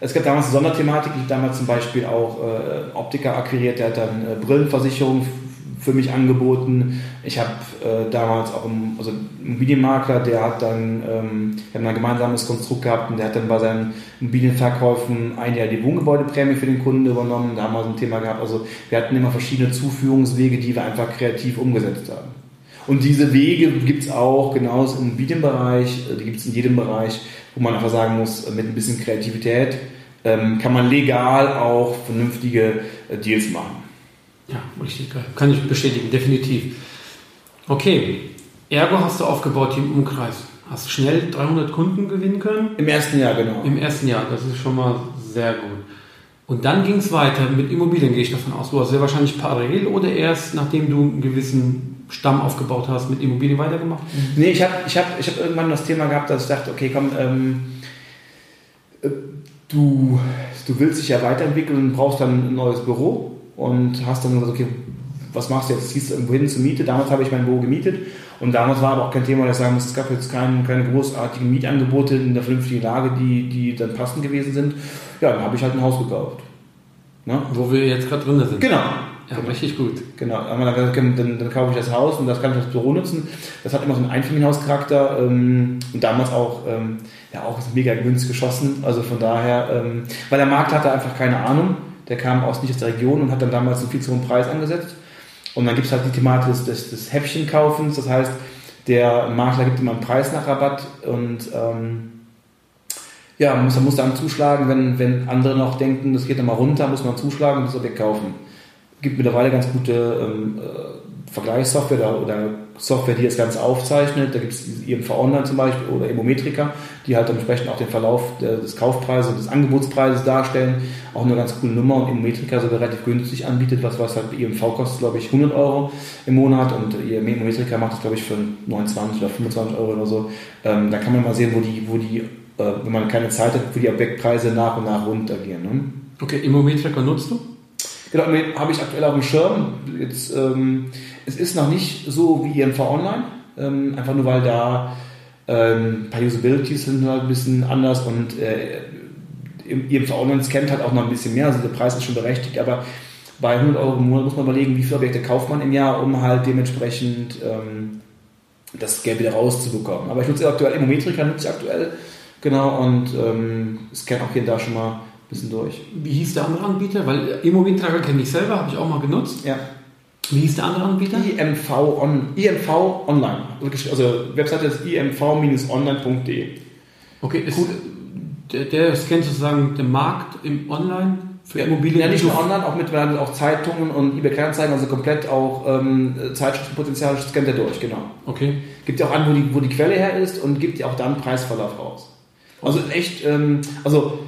Es gab damals eine Sonderthematik. Ich habe damals zum Beispiel auch äh, Optiker akquiriert, der hat dann äh, Brillenversicherung für mich angeboten. Ich habe äh, damals auch einen, also Immobilienmakler, der hat dann, ähm, wir ein gemeinsames Konstrukt gehabt und der hat dann bei seinen Immobilienverkäufen ein Jahr die Wohngebäudeprämie für den Kunden übernommen. Da haben wir so ein Thema gehabt. Also wir hatten immer verschiedene Zuführungswege, die wir einfach kreativ umgesetzt haben. Und diese Wege gibt es auch genauso im Immobilienbereich, die gibt es in jedem Bereich, wo man einfach sagen muss, mit ein bisschen Kreativität ähm, kann man legal auch vernünftige äh, Deals machen. Ja, richtig geil. Kann ich bestätigen, definitiv. Okay, Ergo hast du aufgebaut hier im Umkreis. Hast schnell 300 Kunden gewinnen können. Im ersten Jahr, genau. Im ersten Jahr, das ist schon mal sehr gut. Und dann ging es weiter mit Immobilien, gehe ich davon aus. Du hast sehr wahrscheinlich parallel oder erst nachdem du einen gewissen Stamm aufgebaut hast, mit Immobilien weitergemacht? Nee, ich habe ich hab, ich hab irgendwann das Thema gehabt, dass ich dachte, okay, komm, ähm, äh, du, du willst dich ja weiterentwickeln und brauchst dann ein neues Büro und hast dann gesagt, okay, was machst du jetzt? Ziehst du irgendwo hin zur Miete? Damals habe ich mein Büro gemietet und damals war aber auch kein Thema, dass ich sagen muss, es gab jetzt kein, keine großartigen Mietangebote in der vernünftigen Lage, die, die dann passend gewesen sind. Ja, dann habe ich halt ein Haus gekauft. Ne? Wo wir jetzt gerade drin sind. Genau. Ja, richtig gut. Genau, dann, dann, dann kaufe ich das Haus und das kann ich als Büro nutzen. Das hat immer so einen Einfamilienhauscharakter ähm, und damals auch, ähm, ja, auch mega günstig geschossen. Also von daher, ähm, weil der Markt hatte einfach keine Ahnung. Der kam aus nicht aus der Region und hat dann damals einen viel zu hohen Preis angesetzt. Und dann gibt es halt die Thematik des, des, des Häppchenkaufens. Das heißt, der Makler gibt immer einen Preis nach Rabatt und ähm, ja, man muss, man muss dann zuschlagen, wenn, wenn andere noch denken, das geht nochmal runter, muss man zuschlagen und das Objekt kaufen gibt mittlerweile ganz gute ähm, äh, Vergleichssoftware oder, oder Software, die das Ganze aufzeichnet. Da gibt es IMV Online zum Beispiel oder Emometrika, die halt entsprechend auch den Verlauf des Kaufpreises und des Angebotspreises darstellen. Auch eine ganz coole Nummer und Emometrika sogar relativ günstig anbietet, was, was halt IMV kostet, glaube ich, 100 Euro im Monat und Emometrika macht das, glaube ich, für 29 oder 25 Euro oder so. Ähm, da kann man mal sehen, wo die, wo die äh, wenn man keine Zeit hat, wo die Objektpreise nach und nach runtergehen. Ne? Okay, Immometrika nutzt du? Genau, habe ich aktuell auf dem Schirm. Jetzt, ähm, es ist noch nicht so wie IMV Online, ähm, einfach nur weil da ähm, ein paar Usabilities sind halt ein bisschen anders und äh, im IMV Online scannt halt auch noch ein bisschen mehr, also der Preis ist schon berechtigt, aber bei 100 Euro im Monat muss man überlegen, wie viele Objekte kauft man im Jahr, um halt dementsprechend ähm, das Geld wieder rauszubekommen. Aber ich nutze aktuell Immometrika, nutze ich aktuell, genau, und ähm, scanne auch hier und da schon mal ein bisschen durch. Wie hieß der andere Anbieter? Weil Immobilientrager kenne ich selber, habe ich auch mal genutzt. Ja. Wie hieß der andere Anbieter? IMV, on, IMV Online. Also Webseite ist imv-online.de. Okay, ist der, der scannt sozusagen den Markt im Online für Ja, Immobilien. ja, nicht nur online, auch mittlerweile auch Zeitungen und eBay Kleinanzeigen, also komplett auch ähm, Zeitschriftenpotenzial scannt er durch, genau. Okay. Gibt ja auch an, wo die, wo die Quelle her ist und gibt ja auch dann Preisverlauf raus. Also echt, ähm, also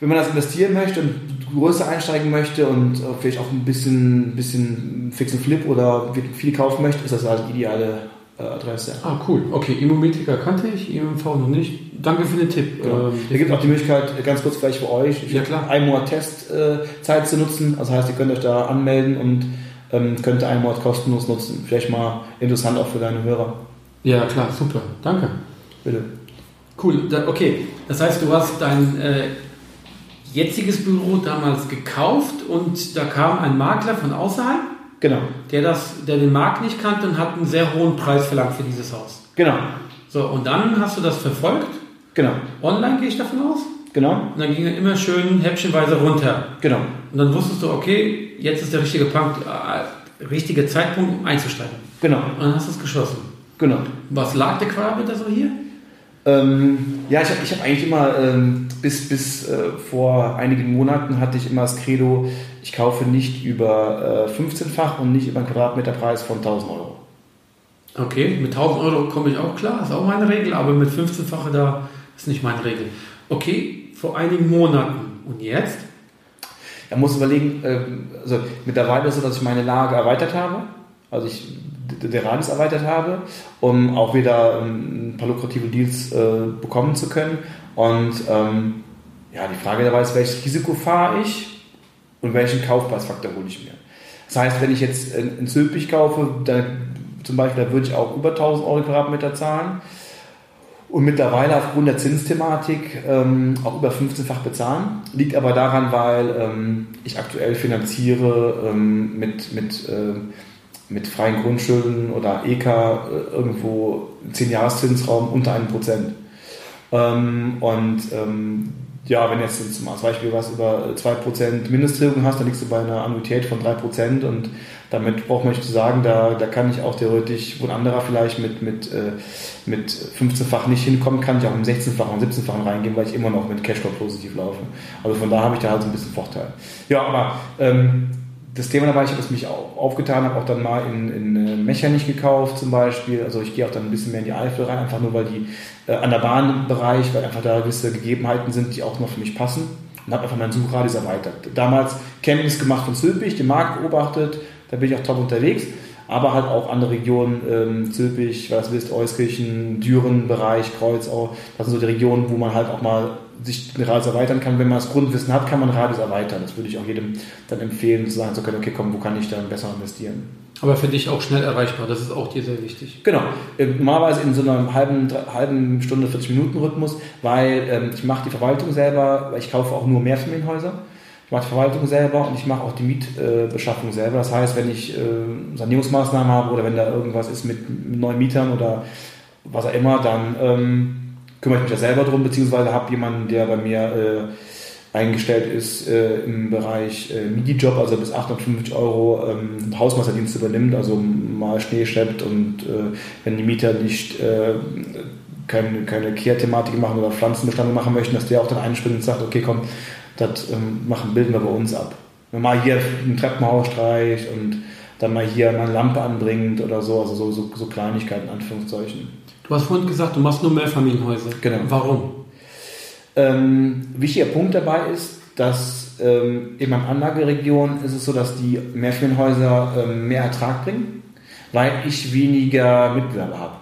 wenn man das investieren möchte und größer einsteigen möchte und äh, vielleicht auch ein bisschen, bisschen Fix and Flip oder viel kaufen möchte, ist das halt die ideale äh, Adresse. Ah, cool. Okay, Immometrika kannte ich, IMV noch nicht. Danke für den Tipp. Genau. Ähm, Hier gibt es auch die Möglichkeit, äh, ganz kurz vielleicht für euch, Ja, klar. einen Monat Testzeit zu nutzen. Das heißt, ihr könnt euch da anmelden und ähm, könnt einen Monat kostenlos nutzen. Vielleicht mal interessant auch für deine Hörer. ja, klar, super. Danke. Bitte. Cool. Okay, das heißt, du hast dein äh, jetziges Büro damals gekauft und da kam ein Makler von außerhalb, Genau. der, das, der den Markt nicht kannte und hat einen sehr hohen Preis verlangt für dieses Haus. Genau. So, und dann hast du das verfolgt. Genau. Online gehe ich davon aus. Genau. Und dann ging er immer schön häppchenweise runter. Genau. Und dann wusstest du, okay, jetzt ist der richtige, Punkt, äh, richtige Zeitpunkt, um einzusteigen. Genau. Und dann hast du es geschlossen. Genau. Was lag der Quadratmeter so hier? Ähm, ja, ich habe ich hab eigentlich immer, ähm, bis, bis äh, vor einigen Monaten hatte ich immer das Credo, ich kaufe nicht über äh, 15-fach und nicht über einen Quadratmeterpreis von 1000 Euro. Okay, mit 1000 Euro komme ich auch klar, ist auch meine Regel, aber mit 15-fache da ist nicht meine Regel. Okay, vor einigen Monaten. Und jetzt? Man muss überlegen, ähm, also mittlerweile ist es so, dass ich meine Lage erweitert habe, also ich den Radius erweitert habe, um auch wieder ähm, ein paar lukrative Deals äh, bekommen zu können. Und ähm, ja, die Frage dabei ist, welches Risiko fahre ich und welchen Kaufpreisfaktor hole ich mir. Das heißt, wenn ich jetzt in, in Zülpich kaufe, dann, zum Beispiel, da würde ich auch über 1000 Euro Quadratmeter zahlen und mittlerweile aufgrund der Zinsthematik ähm, auch über 15-fach bezahlen. Liegt aber daran, weil ähm, ich aktuell finanziere ähm, mit, mit, ähm, mit freien Grundschulden oder EK äh, irgendwo 10 Jahreszinsraum unter 1%. Ähm, und ähm, ja, wenn jetzt zum Beispiel was über 2% Mindesttilgung hast, dann liegst du bei einer Annuität von 3% und damit braucht man nicht zu sagen, da, da kann ich auch theoretisch, wo ein anderer vielleicht mit, mit, äh, mit 15-fach nicht hinkommt, kann ich auch im 16-fach und 17-fachen reingehen, weil ich immer noch mit Cashflow positiv laufe. Also von da habe ich da halt so ein bisschen Vorteil. Ja, aber ähm, das Thema dabei, ich habe es mich auch aufgetan, habe auch dann mal in, in äh, Mechernich gekauft zum Beispiel. Also ich gehe auch dann ein bisschen mehr in die Eifel rein, einfach nur weil die äh, an der Bahnbereich, weil einfach da gewisse Gegebenheiten sind, die auch noch für mich passen. Und habe einfach meinen Suchradius erweitert. Damals Kenntnis gemacht von Zülpich, den Markt beobachtet, da bin ich auch top unterwegs. Aber halt auch andere Regionen, ähm, Zülpich, was wisst, Euskirchen, Düren, Bereich, Kreuzau. Das sind so die Regionen, wo man halt auch mal sich den Radius erweitern kann. Wenn man das Grundwissen hat, kann man Radius erweitern. Das würde ich auch jedem dann empfehlen, zu sagen zu können, okay, komm, wo kann ich dann besser investieren? Aber für dich auch schnell erreichbar, das ist auch dir sehr wichtig. Genau, Äh, normalerweise in so einem halben, halben Stunde, 40 Minuten Rhythmus, weil ähm, ich mache die Verwaltung selber, weil ich kaufe auch nur Mehrfamilienhäuser. Ich mache die Verwaltung selber und ich mache auch die Mietbeschaffung Beschaffung selber. Das heißt, wenn ich äh, Sanierungsmaßnahmen habe oder wenn da irgendwas ist mit, mit neuen Mietern oder was auch immer, dann ähm, kümmere ich mich da selber drum, beziehungsweise habe jemanden, der bei mir äh, eingestellt ist äh, im Bereich äh, Midi-Job, also bis 850 Euro ähm, Hausmeisterdienst übernimmt, also mal Schnee schleppt und äh, wenn die Mieter nicht äh, keine, keine Kehrthematik machen oder Pflanzenbestand machen möchten, dass der auch dann einspringt und sagt, okay, komm, das ähm, machen, bilden wir bei uns ab. Wenn man mal hier ein Treppenhaus streicht und dann mal hier mal eine Lampe anbringt oder so, also so, so, so Kleinigkeiten, in Anführungszeichen. Du hast vorhin gesagt, du machst nur Mehrfamilienhäuser. Genau. Warum? Ähm, wichtiger Punkt dabei ist, dass ähm, in meiner Anlageregion ist es so, dass die Mehrfamilienhäuser ähm, mehr Ertrag bringen, weil ich weniger Mitbewerber habe.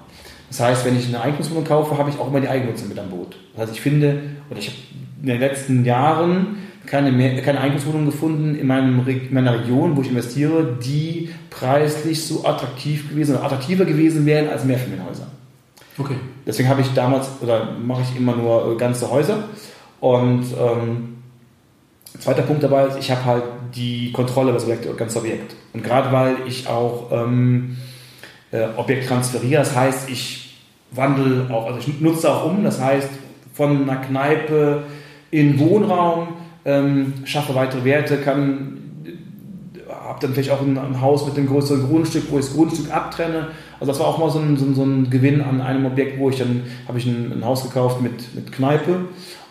Das heißt, wenn ich eine Eigentumswohnung kaufe, habe ich auch immer die Eigennutzung mit am Boot. Das heißt, ich finde, oder ich habe in den letzten Jahren keine, mehr, keine Eigentumswohnung gefunden in, meinem, in meiner Region, wo ich investiere, die preislich so attraktiv gewesen oder attraktiver gewesen wären als Mehrfamilienhäuser. Okay. Deswegen habe ich damals oder mache ich immer nur äh, ganze Häuser Und ähm, zweiter Punkt dabei ist, ich habe halt die Kontrolle über das ganze Objekt. Und gerade weil ich auch ähm, äh, Objekt transferiere, das heißt, ich wandle auch, also ich nutze auch um, das heißt, von einer Kneipe in Wohnraum, ähm, schaffe weitere Werte, kann habe dann vielleicht auch ein, ein, Haus mit einem größeren Grundstück, wo ich das Grundstück abtrenne. Also das war auch mal so ein, so ein, so ein Gewinn an einem Objekt, wo ich dann habe ich ein, ein, Haus gekauft mit, mit Kneipe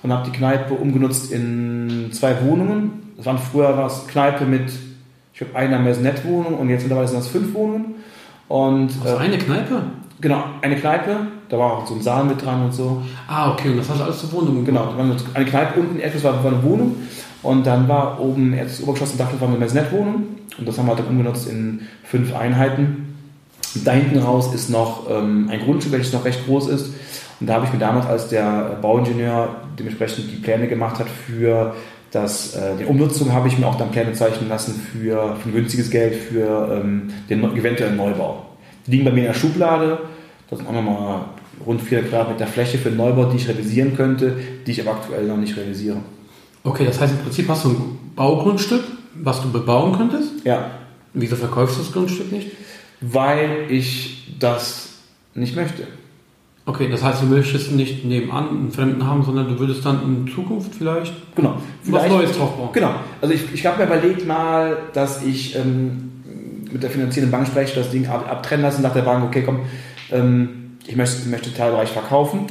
und habe die Kneipe umgenutzt in zwei Wohnungen. Das waren früher war es Kneipe mit, ich glaube, einer Maisonette-Wohnung und jetzt mittlerweile sind das fünf Wohnungen. Und, also eine Kneipe? Genau, eine Kneipe, da war auch so ein Saal mit dran und so. Ah, okay, und das hast du alles zur Wohnung Genau, eine Kneipe unten, etwas war, war eine Wohnung und dann war oben, das Obergeschoss und Dach, war eine Maisonette-Wohnung und das haben wir dann umgenutzt in fünf Einheiten. Da hinten raus ist noch ähm, ein Grundstück, welches noch recht groß ist. Und da habe ich mir damals, als der Bauingenieur dementsprechend die Pläne gemacht hat für das, äh, die Umnutzung, habe ich mir auch dann Pläne zeichnen lassen für, für ein günstiges Geld für ähm, den eventuellen Neubau. Die liegen bei mir in der Schublade. Das sind auch nochmal rund 4 Quadratmeter Fläche für den Neubau, die ich realisieren könnte, die ich aber aktuell noch nicht realisiere. Okay, das heißt im Prinzip hast du ein Baugrundstück, was du bebauen könntest? Ja. Wieso verkaufst du das Grundstück nicht? Weil ich das nicht möchte. Okay, das heißt, du möchtest nicht nebenan einen Fremden haben, sondern du würdest dann in Zukunft vielleicht, genau. was Neues drauf bauen. Genau. Also ich, ich habe mir überlegt mal, dass ich ähm, mit der finanzierenden Bank spreche, das Ding ab, abtrennen lassen, nach der Bank, okay, komm, ähm, ich möchte, möchte Teilbereich verkaufen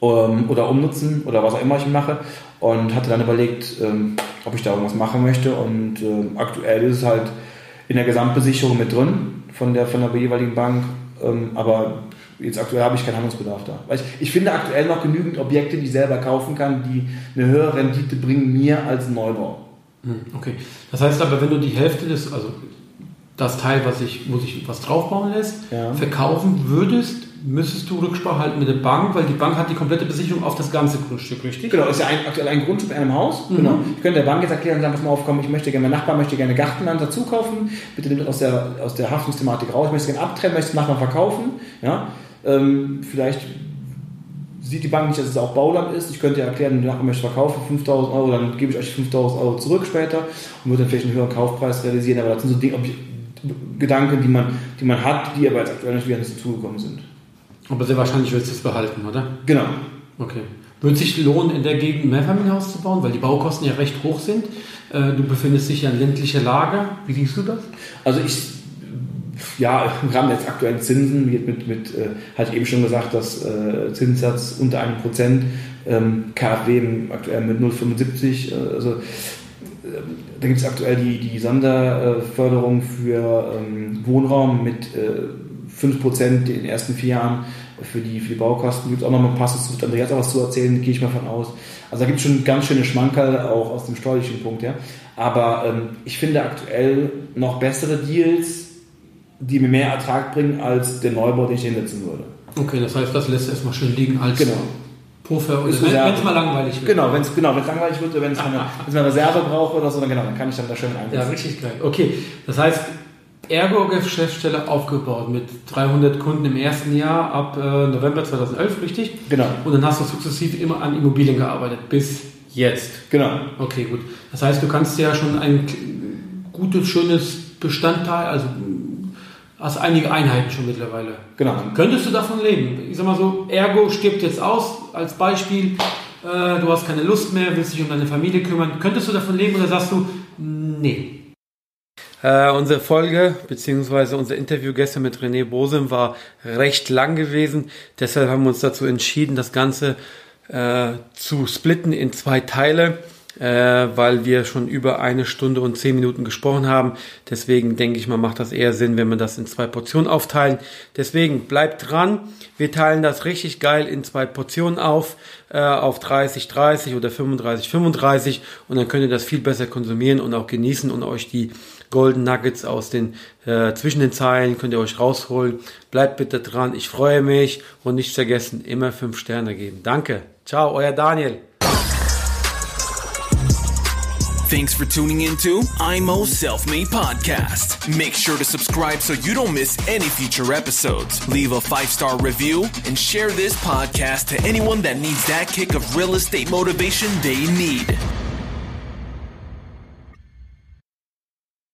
oder umnutzen oder was auch immer ich mache und hatte dann überlegt, ähm, ob ich da irgendwas machen möchte und ähm, aktuell ist es halt in der Gesamtbesicherung mit drin von der, von der jeweiligen Bank, ähm, aber jetzt aktuell habe ich keinen Handlungsbedarf da. Weil ich, ich finde aktuell noch genügend Objekte, die ich selber kaufen kann, die eine höhere Rendite bringen mir als Neubau. Hm, okay. Das heißt aber, wenn du die Hälfte des, also das Teil, was ich, wo sich was draufbauen lässt, ja. verkaufen würdest, müsstest du Rücksprache halten mit der Bank, weil die Bank hat die komplette Besicherung auf das ganze Grundstück, richtig? Genau, ist ja ein, aktuell ein Grundstück in einem Haus. Mhm. Genau. Ich könnte der Bank jetzt erklären und sagen, pass mal aufkommen, ich möchte gerne, mein Nachbar möchte gerne Gartenland dazu kaufen, bitte nimmt aus der, aus der Haftungsthematik raus, ich möchte gerne abtrennen, möchte es Nachbarn verkaufen. Ja? Ähm, vielleicht sieht die Bank nicht, dass es auch Bauland ist. Ich könnte ja erklären, der Nachbar möchte verkaufen, 5000 Euro, dann gebe ich euch 5000 Euro zurück später und würde dann vielleicht einen höheren Kaufpreis realisieren. Aber das sind so Dinge, Gedanken, die man, die man hat, die aber jetzt aktuell nicht wieder nicht dazugekommen sind. Aber sehr wahrscheinlich willst du es behalten, oder? Genau. Okay. Würde es sich lohnen, in der Gegend ein Mehrfamilienhaus zu bauen, weil die Baukosten ja recht hoch sind? Äh, du befindest dich ja in ländlicher Lage. Wie siehst du das? Also ich, ja, im Rahmen der aktuellen Zinsen, wird mit, mit äh, hatte ich eben schon gesagt, dass äh, Zinssatz unter einem Prozent, ähm, KfW aktuell mit 0,75%, äh, also da gibt es aktuell die, die Sonderförderung für ähm, Wohnraum mit äh, 5% in den ersten vier Jahren für die, für die Baukosten. Gibt es auch noch mal ein paar, das wird Andreas auch was zu erzählen, gehe ich mal von aus. Also da gibt es schon ganz schöne Schmankerl, auch aus dem steuerlichen Punkt her. Aber ähm, ich finde aktuell noch bessere Deals, die mir mehr Ertrag bringen, als der Neubau, den ich hinsetzen würde. Okay, das heißt, das lässt erstmal schön liegen als genau. Puffer oder wenn es mal langweilig wird. Genau, wenn es genau, langweilig wird, wenn es eine, eine Reserve braucht oder so, dann, genau, dann kann ich dann da schön einsetzen. Ja, richtig geil. Okay, das heißt, Ergo-Geschäftsstelle aufgebaut mit 300 Kunden im ersten Jahr ab äh, November 2011, richtig? Genau. Und dann hast du sukzessiv immer an Immobilien gearbeitet, bis jetzt. Genau. Okay, gut. Das heißt, du kannst ja schon ein gutes, schönes Bestandteil, also hast einige Einheiten schon mittlerweile. Genau. Könntest du davon leben? Ich sag mal so, Ergo stirbt jetzt aus als Beispiel. Äh, du hast keine Lust mehr, willst dich um deine Familie kümmern. Könntest du davon leben oder sagst du, nee? Äh, unsere Folge bzw. unser Interview gestern mit René Bosem war recht lang gewesen. Deshalb haben wir uns dazu entschieden, das Ganze äh, zu splitten in zwei Teile äh, weil wir schon über eine Stunde und zehn Minuten gesprochen haben. Deswegen denke ich mal, macht das eher Sinn, wenn wir das in zwei Portionen aufteilen. Deswegen bleibt dran. Wir teilen das richtig geil in zwei Portionen auf, äh, auf 30, 30 oder 35, 35 und dann könnt ihr das viel besser konsumieren und auch genießen und euch die Golden Nuggets aus den äh, zwischen den Zeilen könnt ihr euch rausholen. Bleibt bitte dran. Ich freue mich und nicht vergessen, immer fünf Sterne geben. Danke. Ciao, euer Daniel. Thanks for tuning into IMO Self Made Podcast. Make sure to subscribe so you don't miss any future episodes. Leave a five star review and share this podcast to anyone that needs that kick of real estate motivation they need.